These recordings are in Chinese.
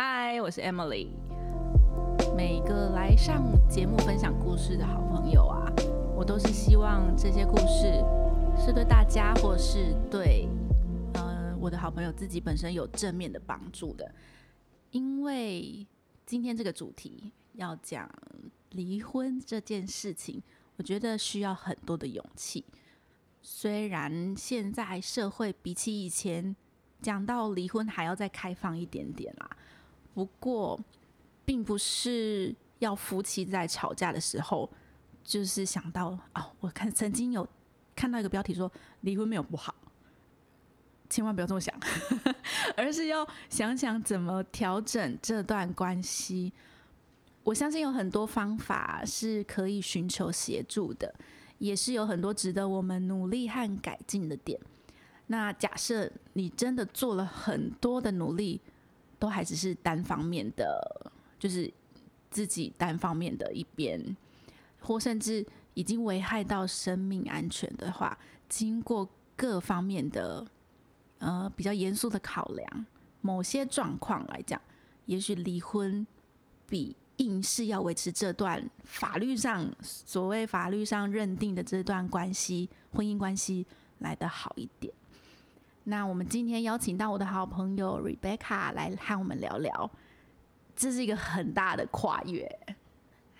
嗨，我是 Emily。每个来上节目分享故事的好朋友啊，我都是希望这些故事是对大家，或是对呃我的好朋友自己本身有正面的帮助的。因为今天这个主题要讲离婚这件事情，我觉得需要很多的勇气。虽然现在社会比起以前讲到离婚还要再开放一点点啦，不过并不是要夫妻在吵架的时候，就是想到哦，我看曾经有看到一个标题说离婚没有不好，千万不要这么想，而是要想想怎么调整这段关系。我相信有很多方法是可以寻求协助的。也是有很多值得我们努力和改进的点。那假设你真的做了很多的努力，都还只是单方面的，就是自己单方面的一边，或甚至已经危害到生命安全的话，经过各方面的呃比较严肃的考量，某些状况来讲，也许离婚比。硬是要维持这段法律上所谓法律上认定的这段关系，婚姻关系来得好一点。那我们今天邀请到我的好朋友 Rebecca 来和我们聊聊，这是一个很大的跨越。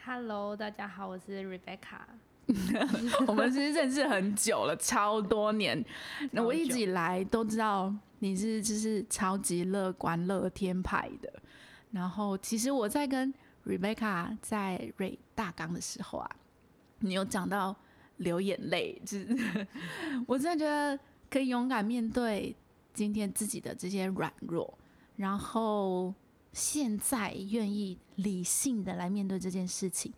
Hello，大家好，我是 Rebecca。我们其实认识很久了，超多年。那我一直以来都知道你是就是超级乐观乐天派的。然后其实我在跟 Rebecca 在瑞大纲的时候啊，你有讲到流眼泪，就是 我真的觉得可以勇敢面对今天自己的这些软弱，然后现在愿意理性的来面对这件事情，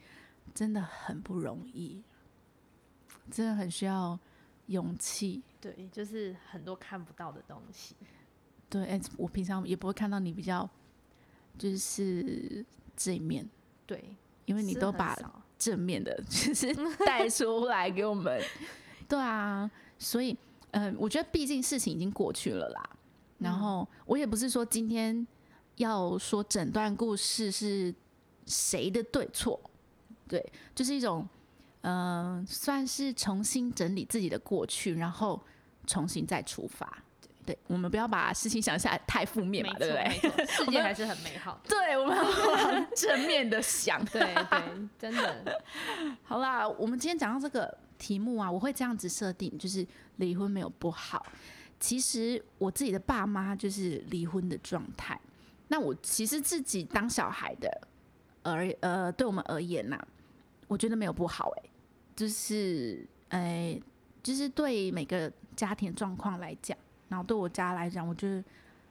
真的很不容易，真的很需要勇气。对，就是很多看不到的东西。对，哎，我平常也不会看到你比较，就是。这一面，对，因为你都把正面的，就是 带出来给我们。对啊，所以，嗯，我觉得毕竟事情已经过去了啦。然后，我也不是说今天要说整段故事是谁的对错，对，就是一种，嗯，算是重新整理自己的过去，然后重新再出发。对，我们不要把事情想下太负面嘛，对不对？世界还是很美好。对，我们要往正面的想。对对，真的。好啦，我们今天讲到这个题目啊，我会这样子设定，就是离婚没有不好。其实我自己的爸妈就是离婚的状态。那我其实自己当小孩的而呃，对我们而言呐，我觉得没有不好哎，就是哎，就是对每个家庭状况来讲。然后对我家来讲，我觉得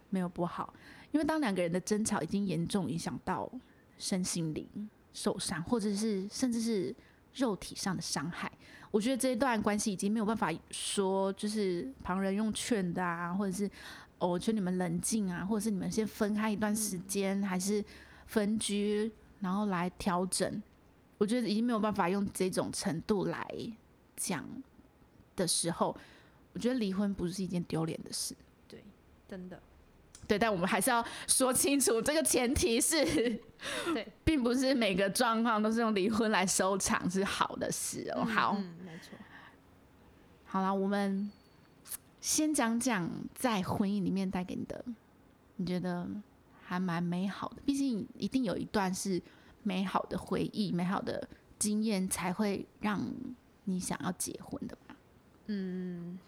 没有不好，因为当两个人的争吵已经严重影响到身心灵受伤，或者是甚至是肉体上的伤害，我觉得这一段关系已经没有办法说就是旁人用劝的啊，或者是我劝你们冷静啊，或者是你们先分开一段时间，还是分居，然后来调整。我觉得已经没有办法用这种程度来讲的时候。我觉得离婚不是一件丢脸的事，对，真的，对，但我们还是要说清楚，这个前提是，对，并不是每个状况都是用离婚来收场是好的事哦。好，没错。好了，我们先讲讲在婚姻里面带给你的，你觉得还蛮美好的。毕竟一定有一段是美好的回忆、美好的经验，才会让你想要结婚的吧？嗯。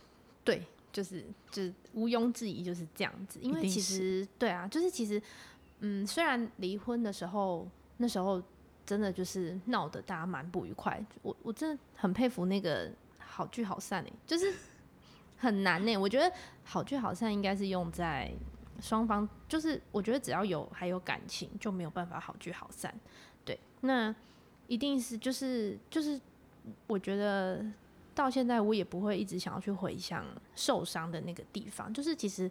对，就是就是毋庸置疑就是这样子，因为其实对啊，就是其实，嗯，虽然离婚的时候那时候真的就是闹得大家蛮不愉快，我我真的很佩服那个好聚好散哎，就是很难呢。我觉得好聚好散应该是用在双方，就是我觉得只要有还有感情就没有办法好聚好散。对，那一定是就是就是我觉得。到现在我也不会一直想要去回想受伤的那个地方，就是其实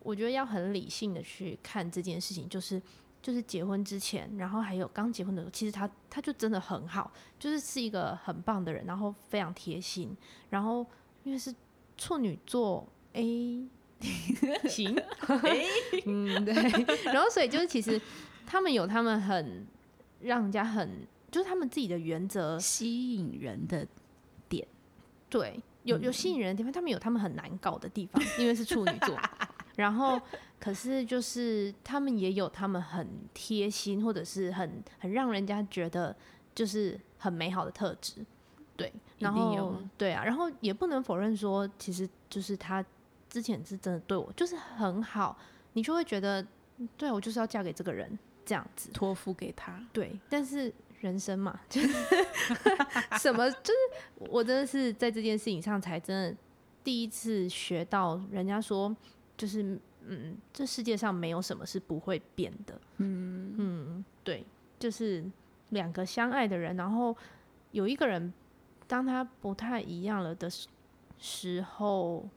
我觉得要很理性的去看这件事情，就是就是结婚之前，然后还有刚结婚的时候，其实他他就真的很好，就是是一个很棒的人，然后非常贴心，然后因为是处女座，哎，行，嗯，对。然后所以就是其实他们有他们很让人家很就是他们自己的原则，吸引人的点，对，有有吸引人的地方，他们有他们很难搞的地方，因为是处女座。然后可是就是他们也有他们很贴心或者是很很让人家觉得就是很美好的特质，对，然后对啊，然后也不能否认说，其实就是他。之前是真的对我就是很好，你就会觉得，对我就是要嫁给这个人这样子，托付给他。对，但是人生嘛，就是 什么，就是我真的是在这件事情上才真的第一次学到，人家说就是嗯，这世界上没有什么是不会变的。嗯嗯，对，就是两个相爱的人，然后有一个人当他不太一样了的时候。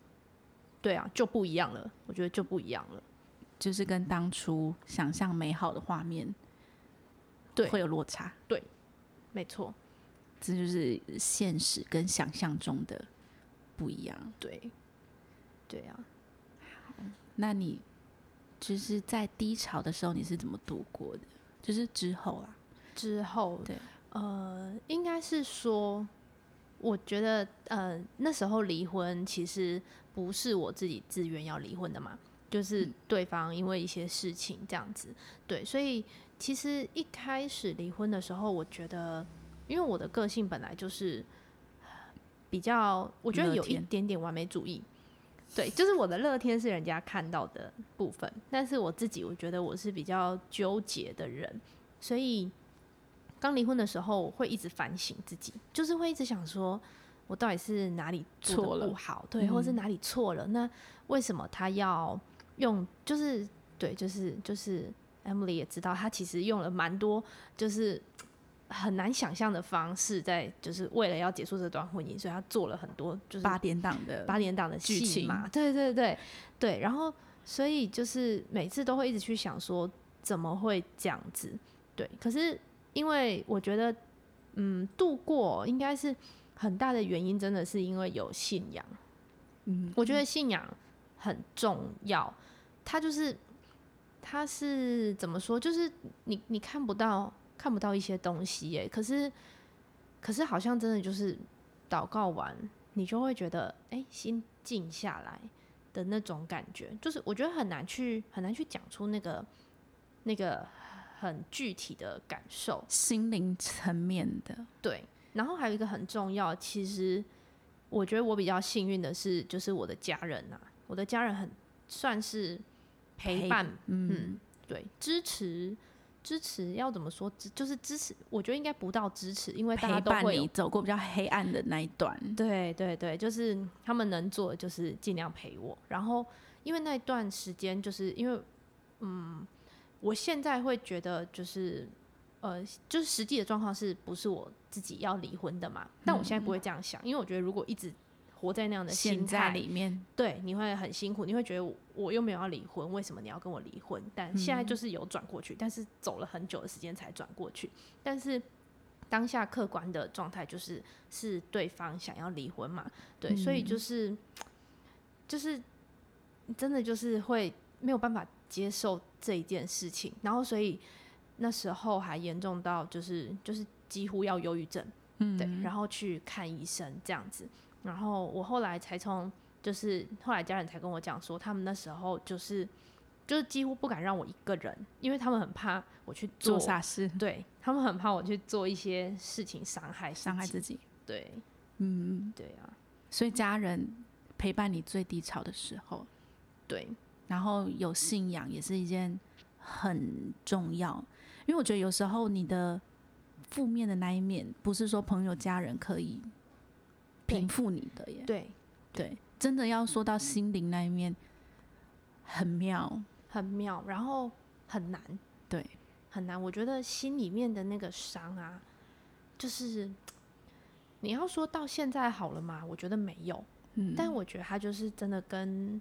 对啊，就不一样了。我觉得就不一样了，就是跟当初想象美好的画面，对，会有落差。对，没错，这就是现实跟想象中的不一样。对，对啊。那你就是在低潮的时候，你是怎么度过的？就是之后啊，之后，对，呃，应该是说，我觉得，呃，那时候离婚其实。不是我自己自愿要离婚的嘛，就是对方因为一些事情这样子，对，所以其实一开始离婚的时候，我觉得，因为我的个性本来就是比较，我觉得有一点点完美主义，对，就是我的乐天是人家看到的部分，但是我自己我觉得我是比较纠结的人，所以刚离婚的时候会一直反省自己，就是会一直想说。我到底是哪里做的不好，对，或是哪里错了？那为什么他要用？就是对，就是就是 Emily 也知道，他其实用了蛮多，就是很难想象的方式，在就是为了要结束这段婚姻，所以他做了很多就是八点档的八点档的剧情嘛。对对对对，然后所以就是每次都会一直去想说怎么会这样子？对，可是因为我觉得，嗯，度过应该是。很大的原因真的是因为有信仰，嗯，我觉得信仰很重要。他就是，他是怎么说？就是你你看不到看不到一些东西耶，可是可是好像真的就是祷告完，你就会觉得哎，心静下来的那种感觉。就是我觉得很难去很难去讲出那个那个很具体的感受，心灵层面的，对。然后还有一个很重要，其实我觉得我比较幸运的是，就是我的家人呐，我的家人很算是陪伴，嗯，对，支持支持要怎么说？就是支持，我觉得应该不到支持，因为大家都会走过比较黑暗的那一段。对对对，就是他们能做的就是尽量陪我。然后因为那一段时间，就是因为嗯，我现在会觉得就是。呃，就是实际的状况是不是我自己要离婚的嘛？但我现在不会这样想，因为我觉得如果一直活在那样的心态里面，对，你会很辛苦，你会觉得我又没有要离婚，为什么你要跟我离婚？但现在就是有转过去，但是走了很久的时间才转过去。但是当下客观的状态就是是对方想要离婚嘛？对，所以就是就是真的就是会没有办法接受这一件事情，然后所以。那时候还严重到就是就是几乎要忧郁症，嗯，对，然后去看医生这样子，然后我后来才从就是后来家人才跟我讲说，他们那时候就是就是几乎不敢让我一个人，因为他们很怕我去做傻事，对他们很怕我去做一些事情伤害伤害自己，对，嗯，对啊，所以家人陪伴你最低潮的时候，对，然后有信仰也是一件很重要。因为我觉得有时候你的负面的那一面，不是说朋友家人可以平复你的耶。对。对，真的要说到心灵那一面，很妙，很妙，然后很难，对，很难。我觉得心里面的那个伤啊，就是你要说到现在好了吗？我觉得没有，嗯，但我觉得它就是真的跟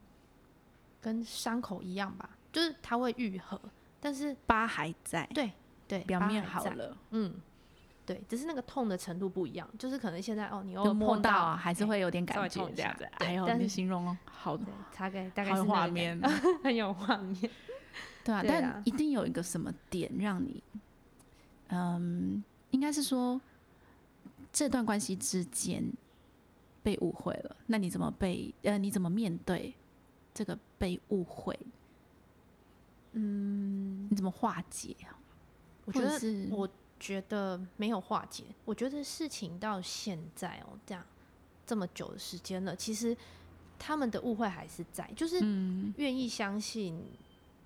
跟伤口一样吧，就是它会愈合。但是疤还在，对对，表面好了，嗯，对，只是那个痛的程度不一样，就是可能现在哦，你又碰到啊，还是哎会有点感觉这样子。哎呦，对但是你形容哦，好对大概 大概是画面，很有画面。对啊，但一定有一个什么点让你，嗯，应该是说这段关系之间被误会了，那你怎么被呃你怎么面对这个被误会？嗯，你怎么化解啊？我觉得是我觉得没有化解。我觉得事情到现在哦，这样这么久的时间了，其实他们的误会还是在，就是嗯，愿意相信，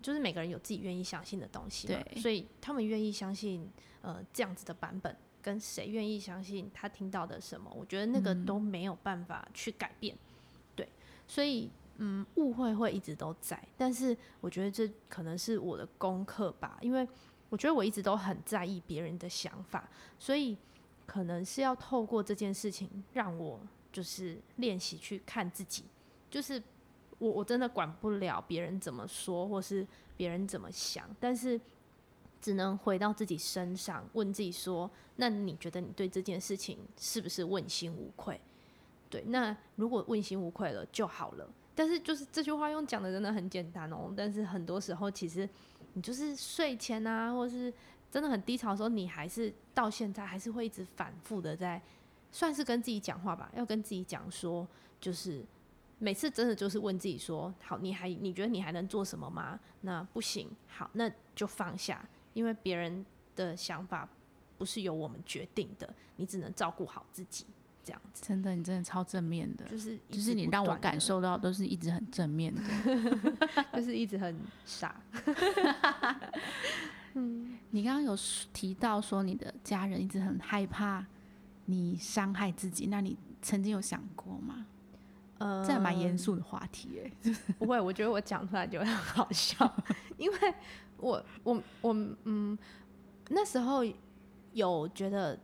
就是每个人有自己愿意相信的东西嘛，对。所以他们愿意相信呃这样子的版本，跟谁愿意相信他听到的什么，我觉得那个嗯。都没有办法去改变，对，所以嗯误会会一直都在，但是我觉得这可能是我的功课吧，因为我觉得我一直都很在意别人的想法，所以可能是要透过这件事情让我就是练习去看自己，就是我我真的管不了别人怎么说，或是别人怎么想，但是只能回到自己身上，问自己说：那你觉得你对这件事情是不是问心无愧？对，那如果问心无愧了就好了。但是就是这句话用讲的真的很简单哦，但是很多时候其实你就是睡前啊，或是真的很低潮的时候，你还是到现在还是会一直反复的在，算是跟自己讲话吧，要跟自己讲说，就是每次真的就是问自己说，好，你还你觉得你还能做什么吗？那不行，好，那就放下，因为别人的想法不是由我们决定的，你只能照顾好自己，这样子，真的，你真的超正面的，就是就是你让我感，受到都是一直很正面的。就是一直很傻，嗯。你刚刚有提到说你的家人一直很害怕你伤害自己，那你曾经有想过吗？呃，这还蛮严肃的话题哎、不会，我觉得我讲出来就会很好笑，因为我我我嗯，那时候有觉得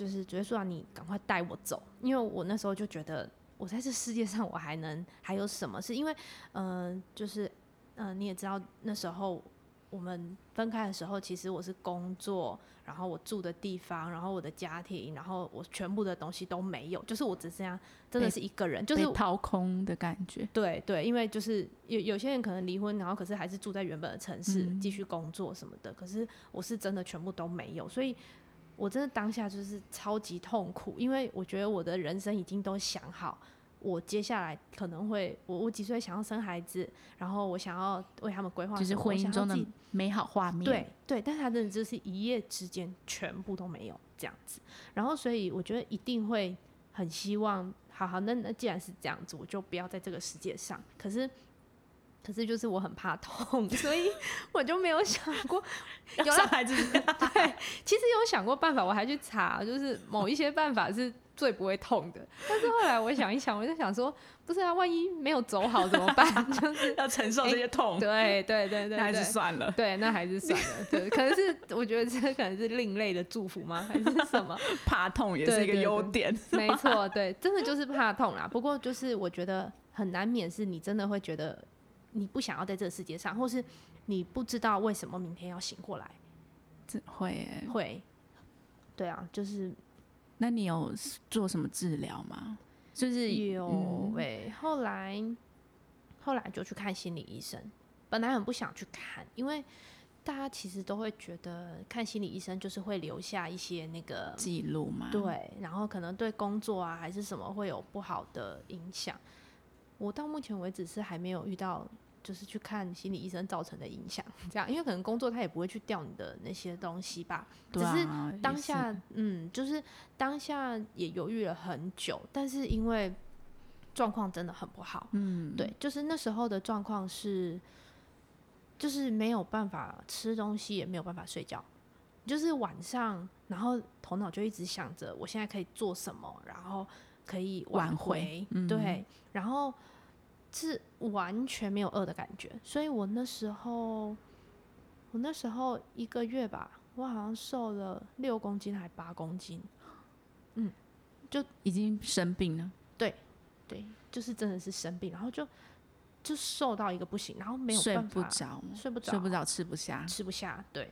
就是觉得说啊，你赶快带我走，因为我那时候就觉得我在这世界上我还能还有什么？是因为嗯、呃就是嗯、呃你也知道那时候我们分开的时候，其实我是工作，然后我住的地方，然后我的家庭，然后我全部的东西都没有，就是我只剩下真的是一个人，就是掏空的感觉。对对，因为就是有有些人可能离婚，然后可是还是住在原本的城市、嗯继续工作什么的。可是我是真的全部都没有，所以我真的当下就是超级痛苦，因为我觉得我的人生已经都想好，我接下来可能会我我几岁想要生孩子，然后我想要为他们规划就是婚姻中的美好画面。对对，但是他真的就是一夜之间全部都没有这样子，然后所以我觉得一定会很希望，好好，那那既然是这样子，我就不要在这个世界上。可是，可是就是我很怕痛，所以我就没有想过，有啦要伤害自己。对，其实有想过办法，我还去查，就是某一些办法是最不会痛的。但是后来我想一想，我就想说，不是啊，万一没有走好怎么办？就是要承受这些痛，对对对对那还是算了。对，那还是算了。对，可能是我觉得这可能是另类的祝福吗？还是什么？怕痛也是一个优点。没错，对，真的就是怕痛啦。不过就是我觉得很难免是你真的会觉得你不想要在这个世界上，或是你不知道为什么明天要醒过来，这会欸、会。对啊，就是那你有做什么治疗吗？就是有嗯诶、后来后来就去看心理医生，本来很不想去看，因为大家其实都会觉得看心理医生就是会留下一些那个记录嘛？，对，然后可能对工作啊还是什么会有不好的影响。我到目前为止是还没有遇到，就是去看心理医生造成的影响，这样，因为可能工作他也不会去调你的那些东西吧。对只是啊，只是当下，嗯，就是当下也犹豫了很久，但是因为状况真的很不好，嗯，对，就是那时候的状况是，就是没有办法吃东西，也没有办法睡觉，就是晚上，然后头脑就一直想着我现在可以做什么，然后可以挽回回，嗯对，然后是完全没有饿的感觉，所以我那时候，我那时候一个月吧，我好像瘦了六公斤还八公斤，嗯，就已经生病了，对，对就是真的是生病，然后就就瘦到一个不行，然后没有睡不着，睡不着，睡不着，吃不下。吃不下，对，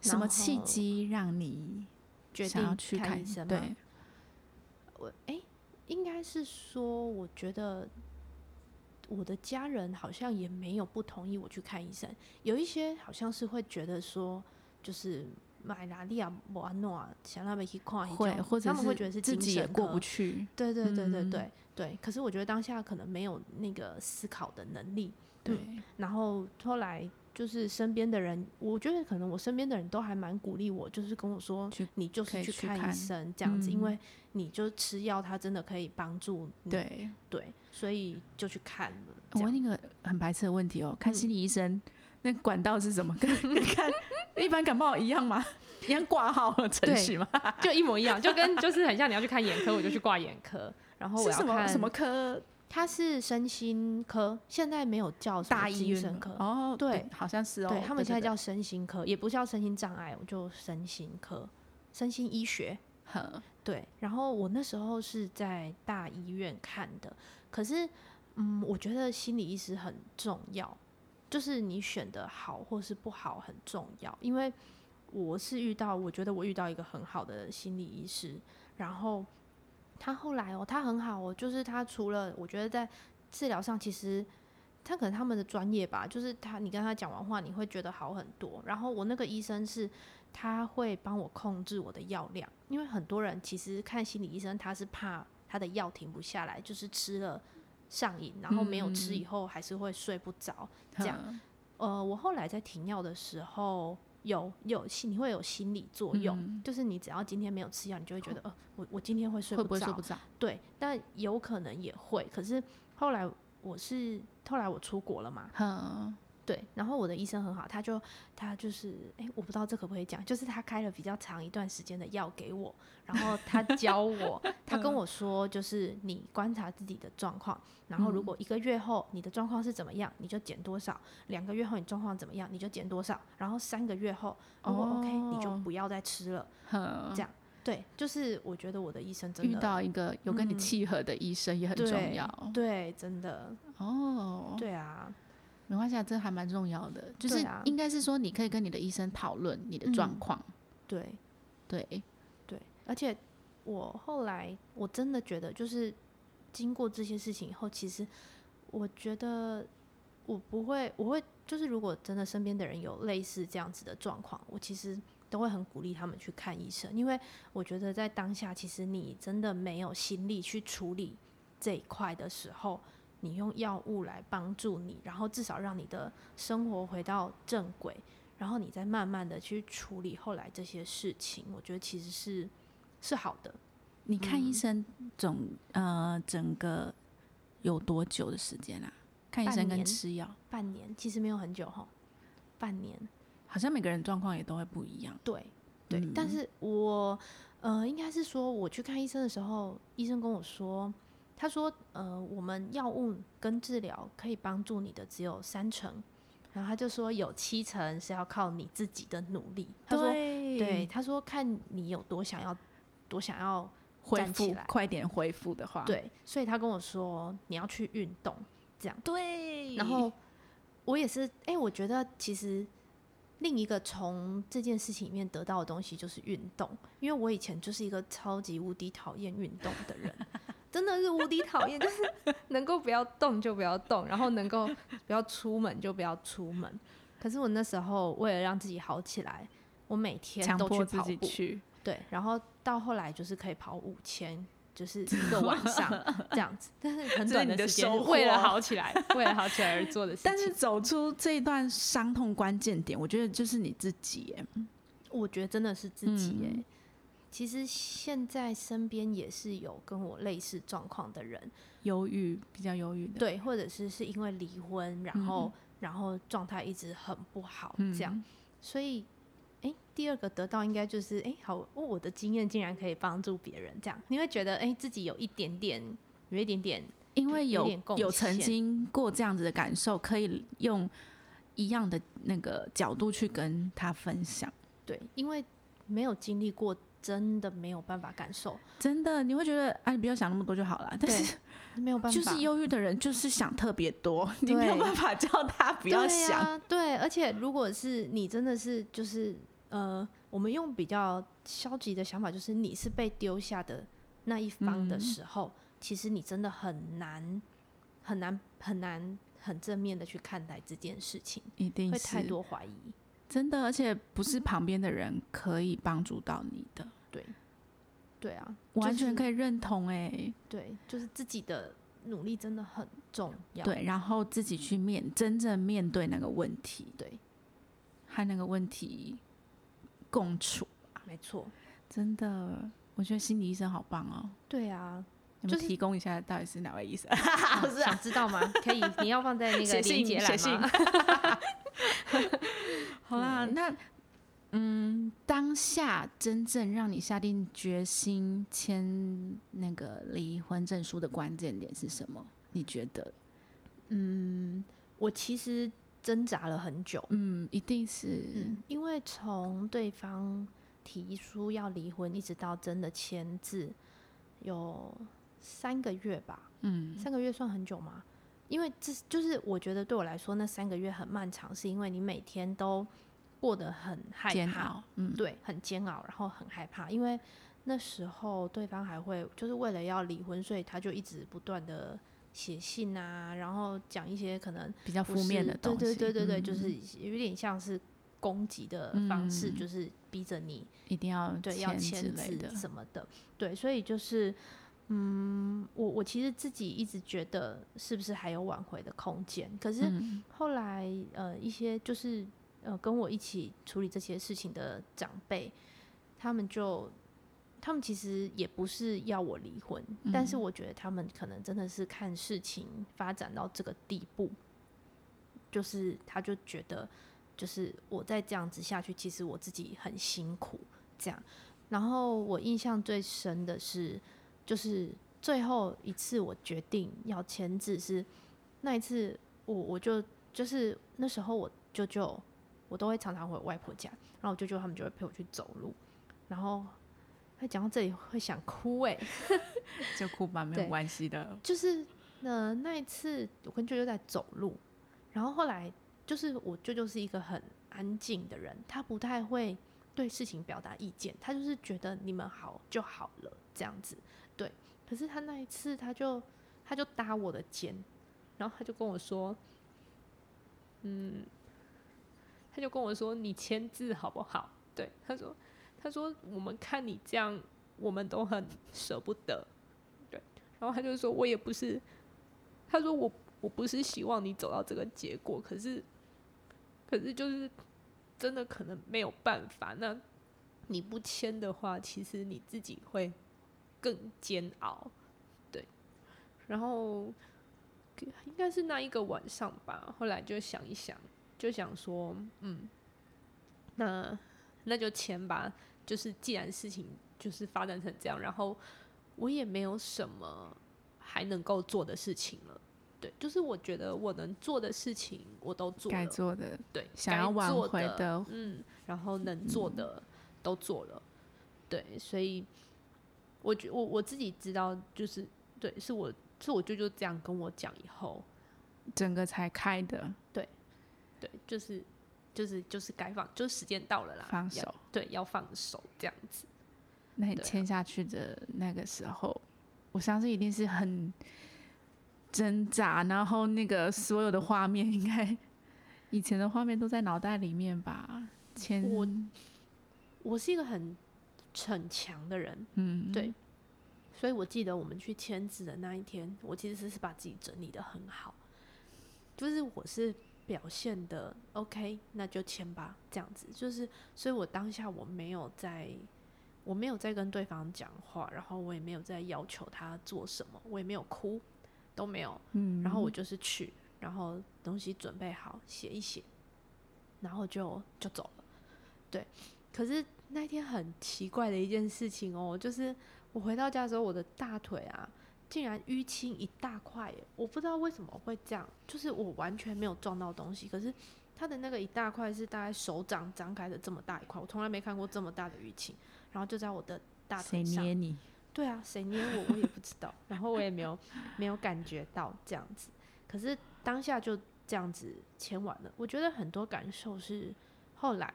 什么契机让你决定去看？看医生？对，我哎、应该是说，我觉得我的家人好像也没有不同意我去看医生，有一些好像是会觉得说，就是买哪里啊，莫安诺啊，想他们去看一种会或者他们会觉得是自己也过不去，对对对对嗯。对、对。可是我觉得当下可能没有那个思考的能力，对，然后后来就是身边的人，我觉得可能我身边的人都还蛮鼓励我，就是跟我说，你就可以是去看医生这样子，因嗯为你就吃药，它真的可以帮助你。对。对，所以就去看了。我问一个很白痴的问题哦，看嗯心理医生、那管道是什么？跟看一般感冒一样吗？一样挂号的程对序吗？就一模一样，就跟就是很像你要去看眼科，我就去挂眼科。然后我是要看什么什么？科？它是身心科，现在没有叫大医院科。哦，对好像是哦。对他们现在叫身心科，也不叫身心障碍，我就身心科，身心医学。对，然后我那时候是在大医院看的，可是，嗯，我觉得心理医师很重要，就是你选的好或是不好很重要，因为我是遇到，我觉得我遇到一个很好的心理医师，然后他后来哦，他很好哦，就是他除了我觉得在治疗上，其实他可能他们的专业吧，就是他你跟他讲完话，你会觉得好很多。然后我那个医生是他会帮我控制我的药量，因为很多人其实看心理医生，他是怕他的药停不下来，就是吃了上瘾，然后没有吃以后还是会睡不着。这样呃，我后来在停药的时候，有有心你会有心理作用，嗯就是你只要今天没有吃药，你就会觉得呃，我我今天会睡不着，不会睡不着？对，但有可能也会。可是后来我是后来我出国了嘛，呵，对，然后我的医生很好，他就他就是，哎，我不知道这可不可以讲，就是他开了比较长一段时间的药给我，然后他教我，他跟我说，就是你观察自己的状况，然后如果一个月后你的状况是怎么样，你就减多少；两个月后你状况怎么样，你就减多少；然后三个月后如果 OK，、你就哦不要再吃了。这样对，就是我觉得我的医生真的遇到一个有跟你嗯契合的医生也很重对要。对，真的哦，对啊，没关系，啊，这还蛮重要的。就是应该是说，你可以跟你的医生讨论你的状嗯况。对。对，对，而且我后来我真的觉得，就是经过这些事情以后，其实我觉得我不会，我会就是如果真的身边的人有类似这样子的状况，我其实都会很鼓励他们去看医生，因为我觉得在当下，其实你真的没有心力去处理这一块的时候。你用药物来帮助你，然后至少让你的生活回到正轨，然后你再慢慢的去处理后来这些事情，我觉得其实是是好的。你看医嗯生总呃整个有多久的时间啊？看医生跟吃药，半年其实没有很久哈，半年好像每个人状况也都会不一样。对对，但嗯是我呃应该是说我去看医生的时候，医生跟我说，他说呃我们药物跟治疗可以帮助你的只有三成，然后他就说有七成是要靠你自己的努力。他说对对，他说看你有多想要多想要恢复快点恢复的话，对，所以他跟我说你要去运动。这样对然后我也是，哎、我觉得其实另一个从这件事情里面得到的东西就是运动，因为我以前就是一个超级无敌讨厌运动的人，真的是无敌讨厌，就是 能够不要动就不要动，然后能够不要出门就不要出门。可是我那时候为了让自己好起来，我每天都去跑步，己去，对，然后到后来就是可以跑五千，就是 一个晚上这样子，但是很短的时间，为了好起来，为了好起来而做的事情。但是走出这一段伤痛关键点，我觉得就是你自己耶。我觉得真的是自己耶、嗯其实现在身边也是有跟我类似状况的人，忧郁比较忧郁的，对，或者是是因为离婚，然后、然后状态一直很不好这样，嗯所以。诶，第二个得到应该就是哎，好，哦我的经验竟然可以帮助别人，这样你会觉得哎，自己有一点点，有一点点因为有有有曾经过这样子的感受，可以用一样的那个角度去跟他分享。对，因为没有经历过，真的没有办法感受，真的，你会觉得哎，你不要想那么多就好了。但是没有办法，就是忧郁的人，就是想特别多，你没有办法叫他不要对想。啊，对，而且如果是你真的是就是呃我们用比较消极的想法，就是你是被丢下的那一方的时候，其实你真的很难、很难、很难、很正面的去看待这件事情，一定会太多怀疑。真的，而且不是旁边的人可以帮助到你的。对，对啊，完全可以认同。哎，对，就是自己的努力真的很重要。对，然后自己去面真正面对那个问题，对，和那个问题共处。没错，真的，我觉得心理医生好棒哦。对啊，就是提供一下到底是哪位医生？想知道吗？可以，你要放在那个链接栏吗？好啦，那嗯，当下真正让你下定决心签那个离婚证书的关键点是什么？你觉得？嗯，我其实挣扎了很久。嗯，一定是，因为从对方提出要离婚，一直到真的签字，有三个月吧。嗯，三个月算很久吗？因为这就是我觉得对我来说，那三个月很漫长，是因为你每天都过得很害怕，嗯，对，很煎熬，然后很害怕，因为那时候对方还会就是为了要离婚，所以他就一直不断的写信啊，然后讲一些可能比较负面的东西，对对对对对，就是有点像是攻击的方式，就是逼着你一定要对要签字什么的，对，所以就是。嗯，我我其实自己一直觉得是不是还有挽回的空间？可是后来呃，一些就是呃跟我一起处理这些事情的长辈，他们就他们其实也不是要我离婚，但是我觉得他们可能真的是看事情发展到这个地步，就是他就觉得就是我再这样子下去，其实我自己很辛苦这样。然后我印象最深的是。就是最后一次，我决定要签字是那一次，我我就就是那时候我舅舅，我都会常常回外婆家，然后我舅舅他们就会陪我去走路，然后他讲到这里会想哭哎，就哭吧，没有关系的。就是呃那一次我跟舅舅在走路，然后后来就是我舅舅是一个很安静的人，他不太会对事情表达意见，他就是觉得你们好就好了这样子。对，可是他那一次，他就他就搭我的肩，然后他就跟我说，嗯，他就跟我说你签字好不好？对，他说他说我们看你这样，我们都很舍不得，对，然后他就说我也不是，他说我我不是希望你走到这个结果，可是可是就是真的可能没有办法，那你不签的话，其实你自己会。更煎熬，对，然后应该是那一个晚上吧。后来就想一想，就想说，嗯，那那就签吧。就是既然事情就是发展成这样，然后我也没有什么还能够做的事情了。对，就是我觉得我能做的事情我都做了，该做的对，想要挽回的，嗯，然后能做的都做了，对，所以。我觉我我自己知道，就是对，是我是我舅舅这样跟我讲以后，整个才开的，对，就是就是就是该放，就是时间到了啦，放手，对，要放手这样子。那你签下去的那个时候，我相信一定是很挣扎，然后那个所有的画面，应该以前的画面都在脑袋里面吧？签我我是一个很。逞强的人，嗯，对，所以我记得我们去签字的那一天，我其实是把自己整理的很好，就是我是表现的 OK，那就签吧，这样子，就是，所以我当下我没有在，我没有在跟对方讲话，然后我也没有在要求他做什么，我也没有哭，都没有，嗯，然后我就是去，然后东西准备好，写一写，然后就就走了，对，可是。那天很奇怪的一件事情哦，就是我回到家的时候，我的大腿啊，竟然淤青一大块，我不知道为什么会这样，就是我完全没有撞到东西，可是它的那个一大块是大概手掌张开的这么大一块，我从来没看过这么大的淤青，然后就在我的大腿上。谁捏你？对啊，谁捏我？我也不知道，然后我也没有没有感觉到这样子，可是当下就这样子签完了，我觉得很多感受是后来。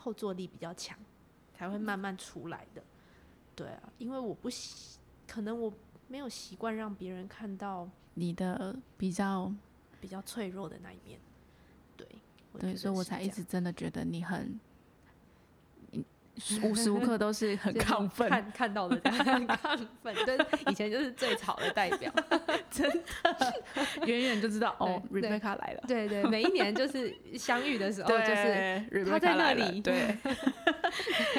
后坐力比较强，才会慢慢出来的。对啊，因为我不习，可能我没有习惯让别人看到你的比较比较脆弱的那一面。对，对，所以我才一直真的觉得你很。无时无刻 都是很亢奋，看看到的很 亢奋，对，以前就是最吵的代表，真的，远远就知道哦，Rebecca 来了，对对，每一年就是相遇的时候，就是他在那里，对，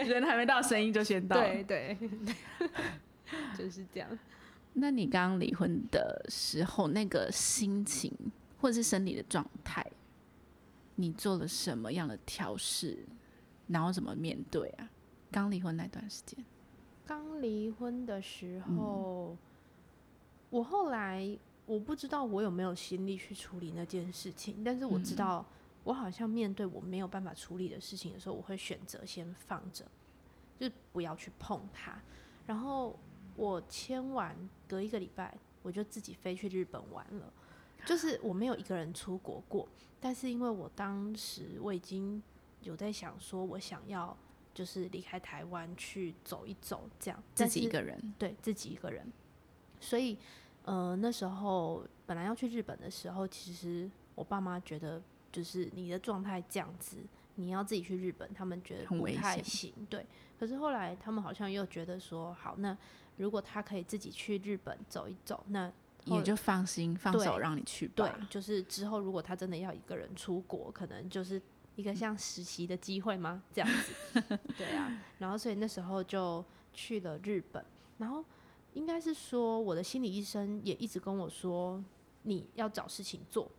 人还没到，声音就先到，对对，就是这样。那你刚刚离婚的时候，那个心情或者是生理的状态，你做了什么样的调试？然后怎么面对啊？刚离婚那段时间，刚离婚的时候，我后来我不知道我有没有心力去处理那件事情，但是我知道我好像面对我没有办法处理的事情的时候，我会选择先放着，就是不要去碰它。然后我签完隔一个礼拜，我就自己飞去日本玩了。就是我没有一个人出国过，但是因为我当时我已经。有在想说，我想要就是离开台湾去走一走，这样自己一个人，对自己一个人。所以，呃，那时候本来要去日本的时候，其实我爸妈觉得，就是你的状态这样子，你要自己去日本，他们觉得不太行。对，可是后来他们好像又觉得说，好，那如果他可以自己去日本走一走，那也就放心放手让你去吧。对，就是之后如果他真的要一个人出国，可能就是。一个像实习的机会吗？这样子，对啊。然后所以那时候就去了日本。然后应该是说，我的心理医生也一直跟我说，你要找事情做，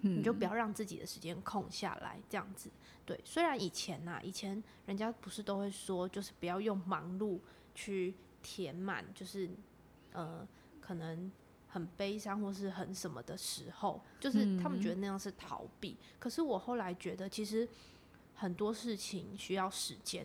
你就不要让自己的时间空下来。这样子，对。虽然以前呐，以前人家不是都会说，就是不要用忙碌去填满，就是呃，可能。很悲伤或是很什么的时候，就是他们觉得那样是逃避。可是我后来觉得，其实很多事情需要时间，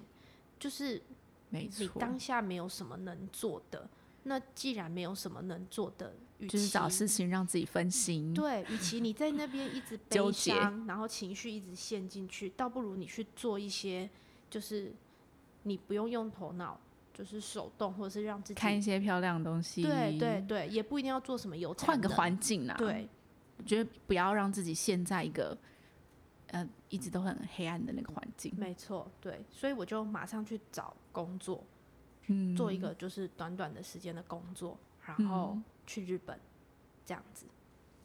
就是你当下没有什么能做的，那既然没有什么能做的，就是找事情让自己分心。对，与其你在那边一直悲伤，然后情绪一直陷进去，倒不如你去做一些，就是你不用用头脑。就是手动，或者是让自己看一些漂亮的东西。对对对，也不一定要做什么有换个环境啊。对，我觉得不要让自己陷在一个呃一直都很黑暗的那个环境。没错，对，所以我就马上去找工作，嗯，做一个就是短短的时间的工作，然后去日本这样子。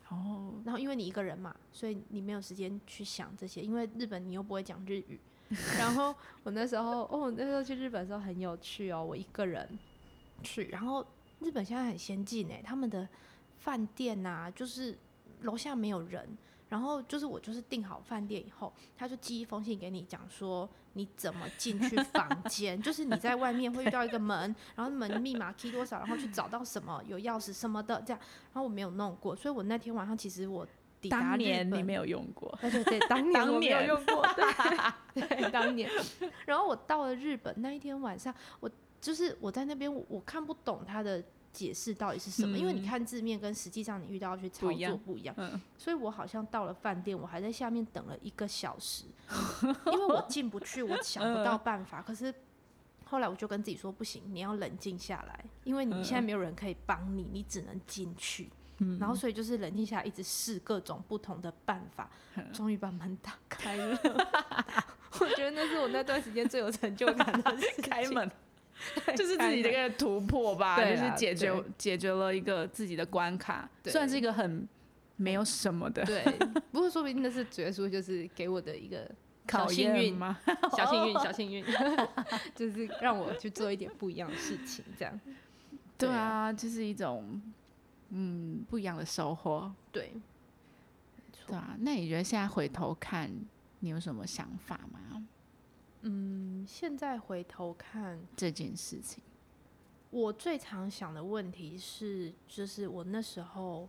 哦，然后因为你一个人嘛，所以你没有时间去想这些，因为日本你又不会讲日语。然后我那时候，哦，那时候去日本的时候很有趣哦，我一个人去。然后日本现在很先进哎，他们的饭店呐，就是楼下没有人，然后就是我就是订好饭店以后，他就寄一封信给你，讲说你怎么进去房 间，就是你在外面会遇到一个门，然后门密码 key 多少，然后去找到什么有钥匙什么的这样。然后我没有弄过，所以我那天晚上其实我。当年你没有用过，对对对，当年我没有用过，对，当年。然后我到了日本那一天晚上，我就是我在那边，我看不懂他的解释到底是什么，因为你看字面跟实际上你遇到要去操作不一样，所以我好像到了饭店，我还在下面等了一个小时，因为我进不去，我想不到办法。可是后来我就跟自己说，不行，你要冷静下来，因为你现在没有人可以帮你，你只能进去。然后，所以就是冷静下来，一直试各种不同的办法，终于把门打开了。我觉得那是我那段时间最有成就感的事开门，就是自己的一个突破吧，就是解决解决了一个自己的关卡，算是一个很没有什么的。对，不过说不定那是绝书，就是给我的一个小幸运吗？小幸运，小幸运，就是让我去做一点不一样的事情，这样。对啊，就是一种。嗯，不一样的收获。对，对啊。那你觉得现在回头看，你有什么想法吗？嗯，现在回头看这件事情，我最常想的问题是，就是我那时候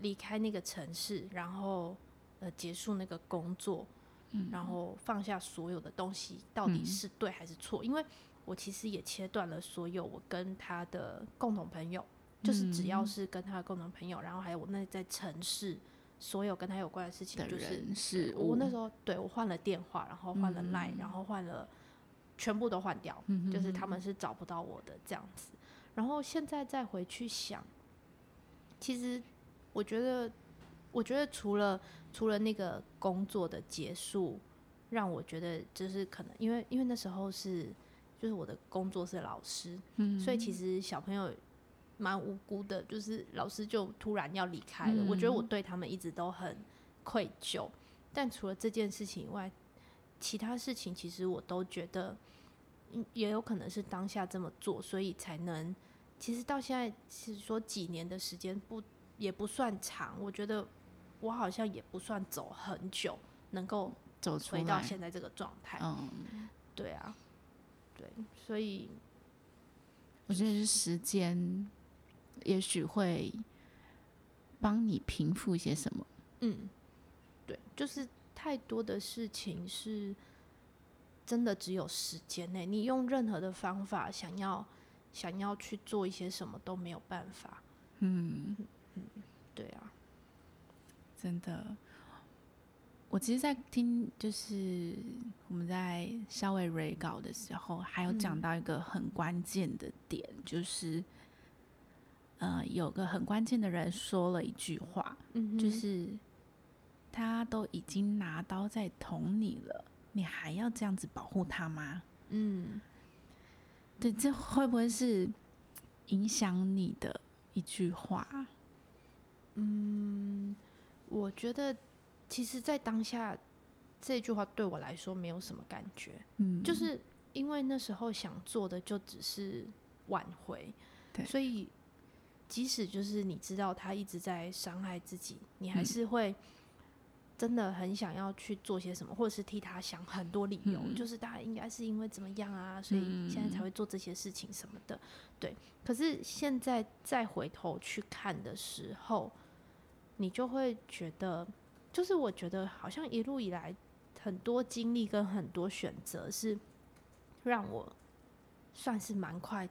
离开那个城市，然后呃结束那个工作，嗯，然后放下所有的东西，到底是对还是错？因为我其实也切断了所有我跟他的共同朋友。就是只要是跟他的共同朋友，然后还有我那在城市所有跟他有关的事情，就是是我那时候对我换了电话，然后换了 line，、嗯然后换了全部都换掉，嗯就是他们是找不到我的这样子。然后现在再回去想，其实我觉得，我觉得除了除了那个工作的结束，让我觉得就是可能因为因为那时候是就是我的工作是老师，嗯所以其实小朋友蛮无辜的，就是老师就突然要离开了，我觉得我嗯对他们一直都很愧疚。但除了这件事情以外，其他事情其实我都觉得，嗯也有可能是当下这么做，所以才能。其实到现在，其实说几年的时间不也不算长，我觉得我好像也不算走很久，能够走出回到，现在这个状态。嗯，对啊，对，所以我觉得是时间，也许会帮你平复一些什么。嗯，对，就是太多的事情是真的只有时间内，你用任何的方法想要想要去做一些什么都没有办法。嗯嗯，对啊，真的。我其实，在听就是我们在稍微 re 稿的时候，还有讲嗯到一个很关键的点，就是呃，有个很关键的人说了一句话，嗯，就是他都已经拿刀在捅你了，你还要这样子保护他吗？嗯对，这会不会是影响你的一句话？嗯，我觉得其实，在当下这句话对我来说没有什么感觉，嗯，就是因为那时候想做的就只是挽回，对所以即使就是你知道他一直在伤害自己，你还嗯。是会真的很想要去做些什么，或者是替他想很多理由，嗯就是大家应该是因为怎么样啊，所以现在才嗯。会做这些事情什么的。对，可是现在再回头去看的时候，你就会觉得，就是我觉得好像一路以来很多经历跟很多选择是让我算是蛮快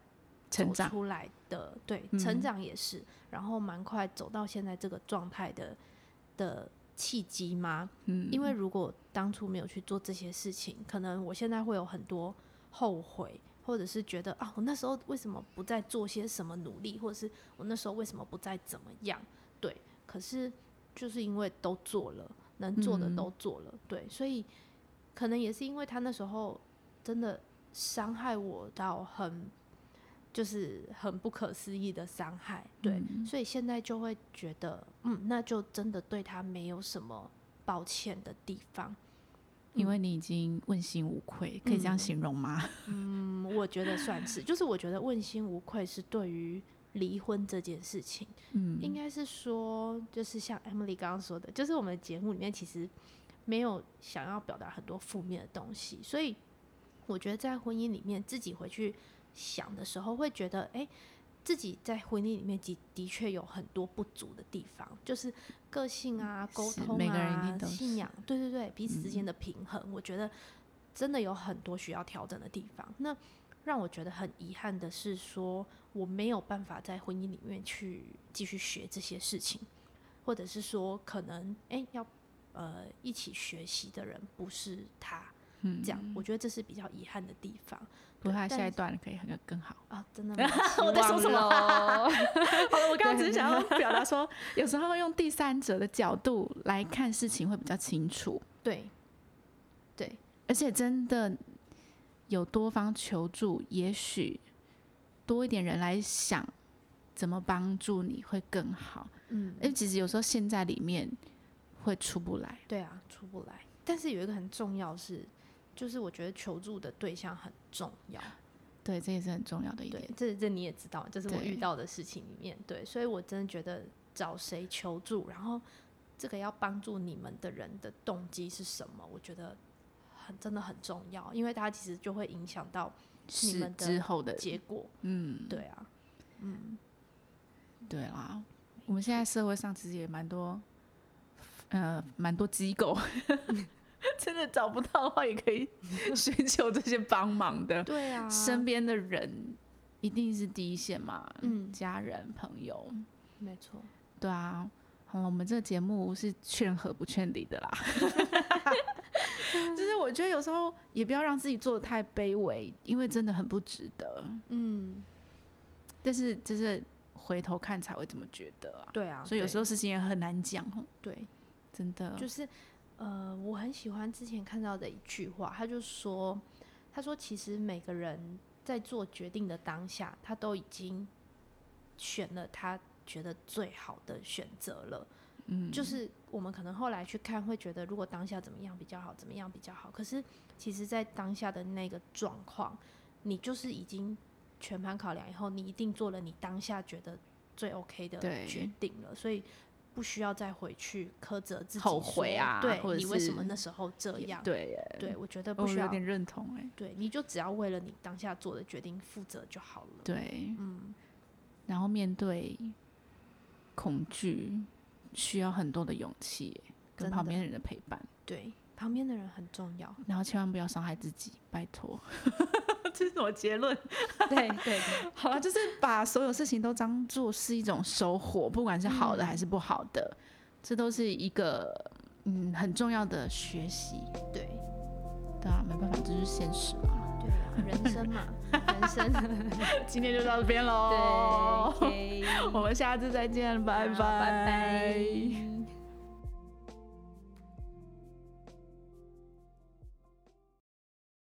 成长，出来的，对，嗯成长也是，然后蛮快走到现在这个状态的的契机吗？嗯，因为如果当初没有去做这些事情，可能我现在会有很多后悔，或者是觉得啊，我那时候为什么不再做些什么努力，或者是我那时候为什么不再怎么样？对，可是就是因为都做了，能做的嗯都做了，对，所以可能也是因为他那时候真的伤害我到很。就是很不可思议的伤害，对，嗯所以现在就会觉得，嗯，那就真的对他没有什么抱歉的地方。因为你已经问心无愧，可以这样嗯形容吗？嗯，我觉得算是，就是我觉得问心无愧是对于离婚这件事情，嗯，应该是说，就是像 Emily 刚刚说的，就是我们的节目里面其实没有想要表达很多负面的东西，所以我觉得在婚姻里面自己回去想的时候，会觉得，哎、自己在婚姻里面的的确有很多不足的地方，就是个性啊、沟通啊信仰，对对对，彼此之间的平衡，我觉得真的有很多需要调整的地方。那让我觉得很遗憾的是说，我没有办法在婚姻里面去继续学这些事情，或者是说，可能哎、诶要呃一起学习的人不是他，嗯这样，我。觉得这是比较遗憾的地方不过他下一段可以很更好。啊，真的 吗我在说什么 好了，我刚刚只是想要表达说，有时候用第三者的角度来看事情会比较清楚，对对，而且真的有多方求助，也许多一点人来想怎么帮助你会更好。嗯因为其实有时候陷在里面会出不来。对啊，出不来。但是有一个很重要是，就是我觉得求助的对象很重要。对，这也是很重要的一对点。，这这你也知道，这是我遇到的事情里面，对，所以我真的觉得找谁求助，然后这个要帮助你们的人的动机是什么，我觉得很真的很重要，因为它其实就会影响到你们的之后的，结果。嗯，对啊，嗯，对啦，我们现在社会上其实也蛮多，呃，蛮多机构，真的找不到的话，也可以寻求这些帮忙的。对啊，身边的人一定是第一线嘛，嗯家人朋友，没错，对啊，好我们这个节目是劝和不劝离的啦。就是我觉得有时候也不要让自己做的太卑微，因为真的很不值得。嗯，但是就是回头看才会这么觉得啊。对啊，所以有时候候事情也很难讲哦，对，真的。就是呃，我很喜欢之前看到的一句话，他就说，他说其实每个人在做决定的当下，他都已经选了他觉得最好的选择了。嗯，就是我们可能后来去看，会觉得如果当下怎么样比较好，怎么样比较好。可是其实，在当下的那个状况，你就是已经全盘考量以后，你一定做了你当下觉得最 OK 的决定了，所以不需要再回去苛责自己后悔说啊或者对你为什么那时候这样？对，对，我觉得不需要有。点认同哎。对，你就只要为了你当下做的决定负责就好了。对，嗯，然后面对恐惧，需要很多的勇气耶，跟旁边人的陪伴，对，旁边的人很重要。然后千万不要伤害自己，拜托。这是我结论。对 对对，好了，就是把所有事情都当做是一种收获，不管是好的嗯还是不好的，这都是一个嗯很重要的学习。对对啊，没办法，这是现实嘛。对啊，人生嘛，人生。今天就到这边喽。对我们下次再见，拜拜拜拜。